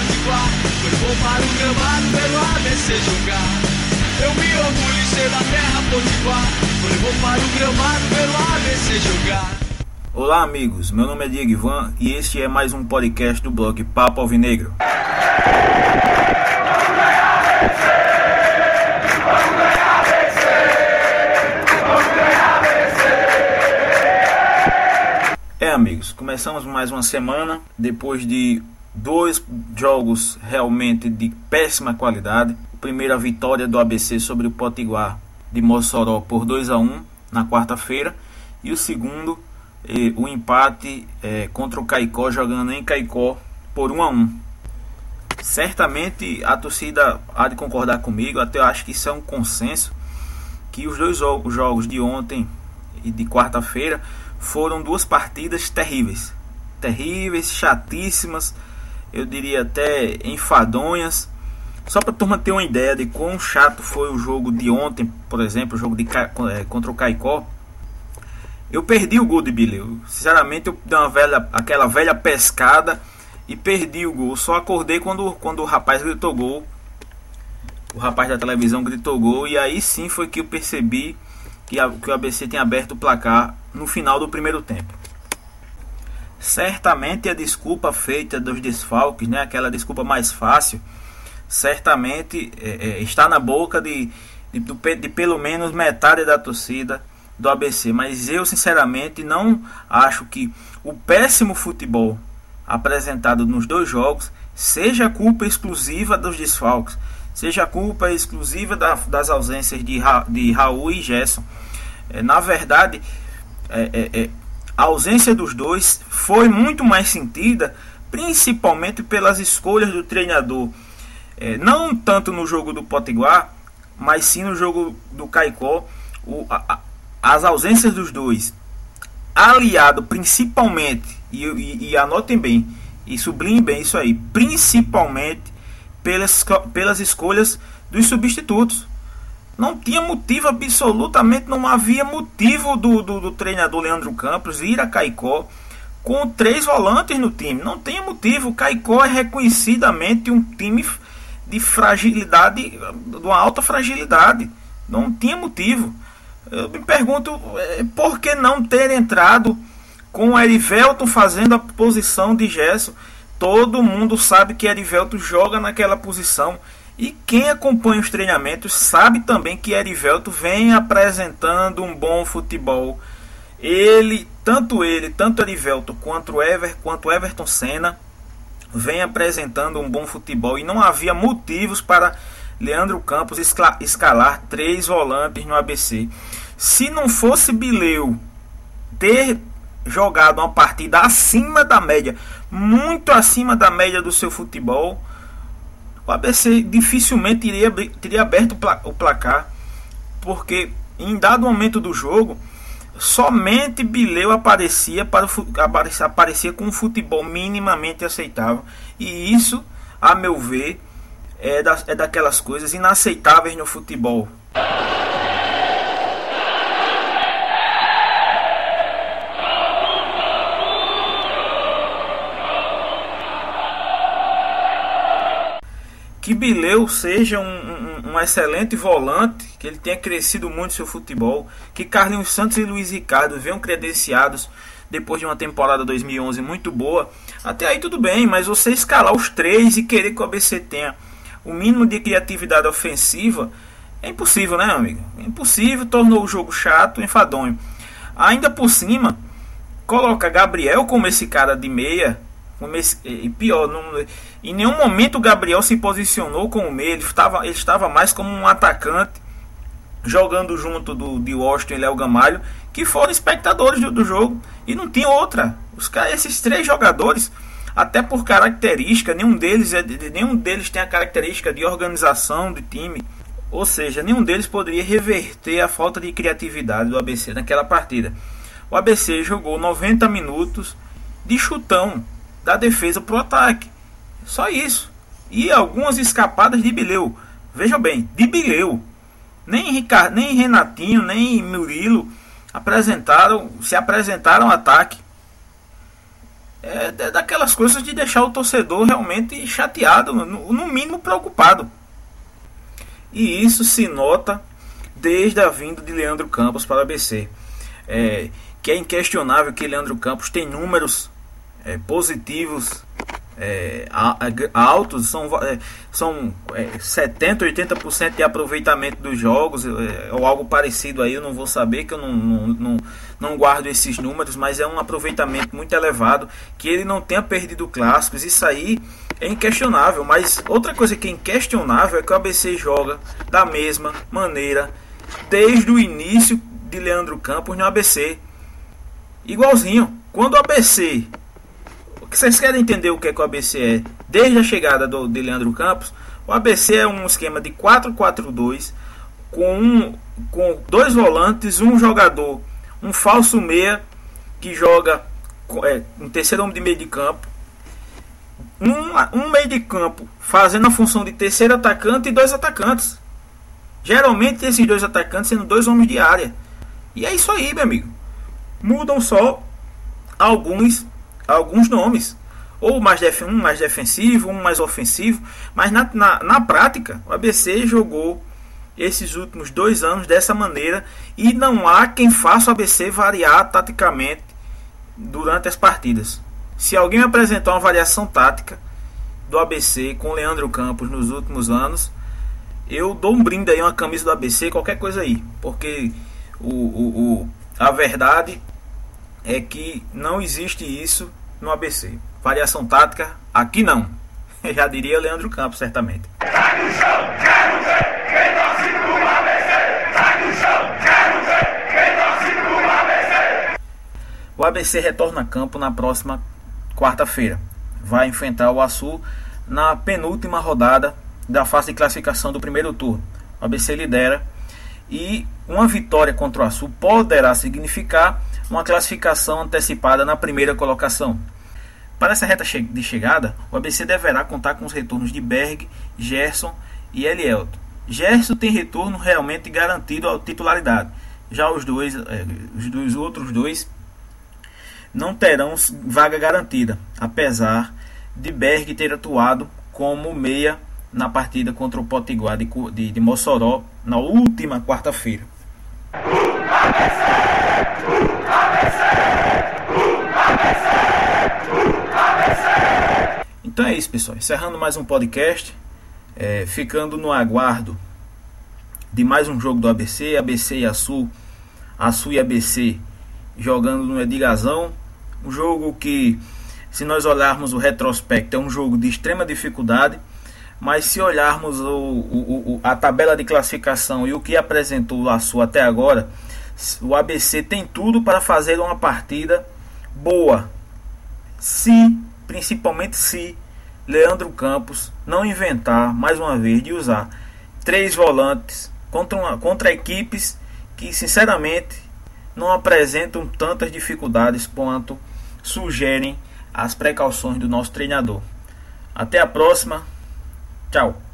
Potiguar Foi bom para o gramado pelo ABC jogar. Eu me orgulho em ser da terra Potiguar. Foi bom para o gramado pelo ABC jogar. Olá amigos, meu nome é Diego Ivan e este é mais um podcast do blog Papo Alvinegro. É amigos, começamos mais uma semana depois de dois jogos realmente de péssima qualidade. Primeira vitória do ABC sobre o Potiguar de Mossoró por 2 a 1 na quarta-feira e o segundo eh, o empate eh, contra o Caicó jogando em Caicó por 1 a 1. Certamente a torcida há de concordar comigo, até eu acho que isso é um consenso que os dois jogos de ontem e de quarta-feira foram duas partidas terríveis. Terríveis, chatíssimas, eu diria até enfadonhas. Só para a turma ter uma ideia de quão chato foi o jogo de ontem, por exemplo, o jogo de, é, contra o Caicó. Eu perdi o gol de Bileu. Sinceramente, eu dei uma velha, aquela velha pescada e perdi o gol. Só acordei quando, quando o rapaz gritou gol. O rapaz da televisão gritou gol. E aí sim foi que eu percebi que, a, que o ABC tinha aberto o placar no final do primeiro tempo. Certamente a desculpa feita dos desfalques, né, aquela desculpa mais fácil, certamente é, é, está na boca de, de, de, de pelo menos metade da torcida do ABC. Mas eu, sinceramente, não acho que o péssimo futebol apresentado nos dois jogos seja culpa exclusiva dos desfalques, seja culpa exclusiva da, das ausências de, Ra, de Raul e Gerson. É, na verdade, é, é, é a ausência dos dois foi muito mais sentida, principalmente pelas escolhas do treinador. É, não tanto no jogo do Potiguar, mas sim no jogo do Caicó. O, a, as ausências dos dois, aliado principalmente, e, e, e anotem bem, e sublinhem bem isso aí, principalmente pelas, pelas escolhas dos substitutos. Não tinha motivo, absolutamente não havia motivo do, do, do treinador Leandro Campos ir a Caicó com três volantes no time. Não tem motivo. Caicó é reconhecidamente um time de fragilidade, de uma alta fragilidade. Não tinha motivo. Eu me pergunto é, por que não ter entrado com o Erivelton fazendo a posição de Gerson. Todo mundo sabe que Erivelton joga naquela posição. E quem acompanha os treinamentos sabe também que Erivelto vem apresentando um bom futebol. Ele, tanto ele, tanto Erivelto quanto Ever, quanto Everton Senna, vem apresentando um bom futebol e não havia motivos para Leandro Campos escalar três volantes no ABC. Se não fosse Bileu ter jogado uma partida acima da média, muito acima da média do seu futebol, o ABC dificilmente iria, teria aberto o placar, porque em dado momento do jogo, somente Bileu aparecia, para o, aparecia com um futebol minimamente aceitável. E isso, a meu ver, é, da, é daquelas coisas inaceitáveis no futebol. Que Bileu seja um, um, um, excelente volante, que ele tenha crescido muito seu futebol, que Carlinhos Santos e Luiz Ricardo venham credenciados depois de uma temporada 2011 muito boa. Até aí tudo bem, mas você escalar os três e querer que o ABC tenha o mínimo de criatividade ofensiva é impossível, né, amigo? É impossível, tornou o jogo chato, enfadonho. Ainda por cima, coloca Gabriel como esse cara de meia e pior, não, em nenhum momento o Gabriel se posicionou como meio, ele estava, ele estava mais como um atacante, jogando junto do, de Washington e Léo Gamalho, que foram espectadores do, do, jogo, e não tinha outra. Os, esses três jogadores, até por característica, nenhum deles, é, nenhum deles tem a característica de organização do time, ou seja, nenhum deles poderia reverter a falta de criatividade do ABC naquela partida. O ABC jogou 90 minutos de chutão, da defesa para o ataque. Só isso. E algumas escapadas de Bileu. Veja bem, de Bileu. Nem, Ricardo, nem Renatinho, nem Murilo apresentaram, se apresentaram ataque. é, é daquelas coisas de deixar o torcedor realmente chateado, no, no mínimo preocupado. E isso se nota desde a vinda de Leandro Campos para a ABC. É, que é inquestionável que Leandro Campos tem números é, positivos é, altos, são, é, são é, 70, 80% de aproveitamento dos jogos, é, ou algo parecido aí, eu não vou saber, que eu não, não, não, não, guardo esses números, mas é um aproveitamento muito elevado, que ele não tenha perdido clássicos, isso aí é inquestionável, mas outra coisa que é inquestionável é que o ABC joga da mesma maneira desde o início de Leandro Campos no ABC. Igualzinho. Quando o ABC vocês querem entender o que, é que o ABC é desde a chegada do, de Leandro Campos? O ABC é um esquema de 4-4-2 com, um, com dois volantes, um jogador, um falso meia que joga é, um terceiro homem de meio de campo, um, um meio de campo fazendo a função de terceiro atacante e dois atacantes. Geralmente esses dois atacantes sendo dois homens de área. E é isso aí, meu amigo. Mudam só alguns alguns nomes. Ou mais def um mais defensivo, um mais ofensivo. Mas na, na, na prática, o ABC jogou esses últimos dois anos dessa maneira e não há quem faça o ABC variar taticamente durante as partidas. Se alguém apresentar uma variação tática do ABC com Leandro Campos nos últimos anos, eu dou um brinde aí, uma camisa do ABC, qualquer coisa aí. Porque o, o, o a verdade é que não existe isso no ABC. Variação tática, aqui não. Já diria Leandro Campos, certamente. O ABC retorna a campo na próxima quarta-feira. Vai enfrentar o Açu na penúltima rodada da fase de classificação do primeiro turno. O ABC lidera e uma vitória contra o Açu poderá significar uma classificação antecipada na primeira colocação. Para essa reta de chegada, o ABC deverá contar com os retornos de Berg, Gerson e Elielto. Gerson tem retorno realmente garantido à titularidade. Já os dois, é, os dois outros dois não terão vaga garantida, apesar de Berg ter atuado como meia na partida contra o Potiguar de, de, de Mossoró na última quarta-feira. Então é isso, pessoal. Encerrando mais um podcast, é, ficando no aguardo de mais um jogo do ABC, ABC e Açu, Açu e ABC jogando no Edigazão. Um jogo que, se nós olharmos o retrospecto, é um jogo de extrema dificuldade mas se olharmos o, o, o, a tabela de classificação e o que apresentou o Laçu até agora, o ABC tem tudo para fazer uma partida boa. Se, principalmente se Leandro Campos não inventar mais uma vez de usar três volantes contra, uma, contra equipes que sinceramente não apresentam tantas dificuldades quanto sugerem as precauções do nosso treinador. Até a próxima. Tchau.